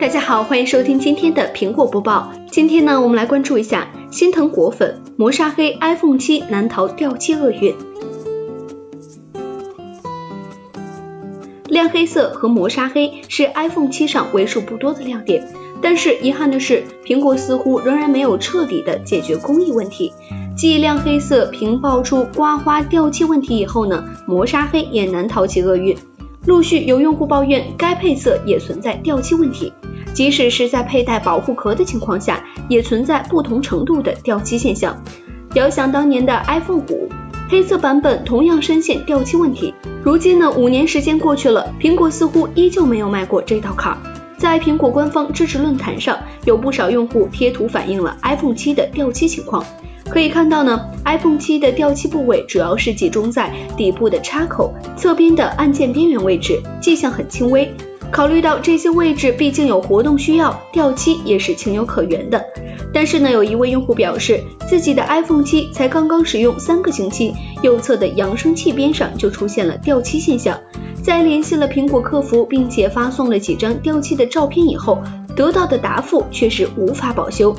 大家好，欢迎收听今天的苹果播报。今天呢，我们来关注一下心疼果粉，磨砂黑 iPhone 七难逃掉漆厄运。亮黑色和磨砂黑是 iPhone 七上为数不多的亮点，但是遗憾的是，苹果似乎仍然没有彻底的解决工艺问题。继亮黑色屏爆出刮花掉漆问题以后呢，磨砂黑也难逃其厄运。陆续有用户抱怨该配色也存在掉漆问题。即使是在佩戴保护壳的情况下，也存在不同程度的掉漆现象。遥想当年的 iPhone 五黑色版本同样深陷掉漆问题。如今呢，五年时间过去了，苹果似乎依旧没有迈过这道坎儿。在苹果官方支持论坛上，有不少用户贴图反映了 iPhone 七的掉漆情况。可以看到呢，iPhone 七的掉漆部位主要是集中在底部的插口、侧边的按键边缘位置，迹象很轻微。考虑到这些位置毕竟有活动需要，掉漆也是情有可原的。但是呢，有一位用户表示，自己的 iPhone 七才刚刚使用三个星期，右侧的扬声器边上就出现了掉漆现象。在联系了苹果客服，并且发送了几张掉漆的照片以后，得到的答复却是无法保修。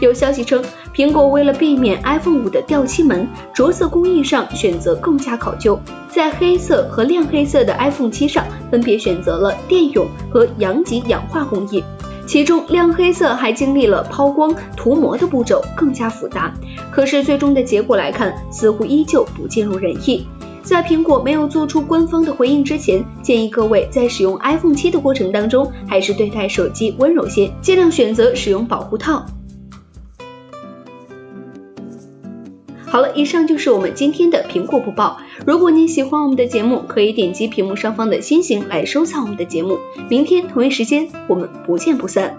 有消息称，苹果为了避免 iPhone 五的掉漆门，着色工艺上选择更加考究，在黑色和亮黑色的 iPhone 七上分别选择了电泳和阳极氧化工艺，其中亮黑色还经历了抛光、涂膜的步骤，更加复杂。可是最终的结果来看，似乎依旧不尽如人意。在苹果没有做出官方的回应之前，建议各位在使用 iPhone 七的过程当中，还是对待手机温柔些，尽量选择使用保护套。好了，以上就是我们今天的苹果播报。如果您喜欢我们的节目，可以点击屏幕上方的星形来收藏我们的节目。明天同一时间，我们不见不散。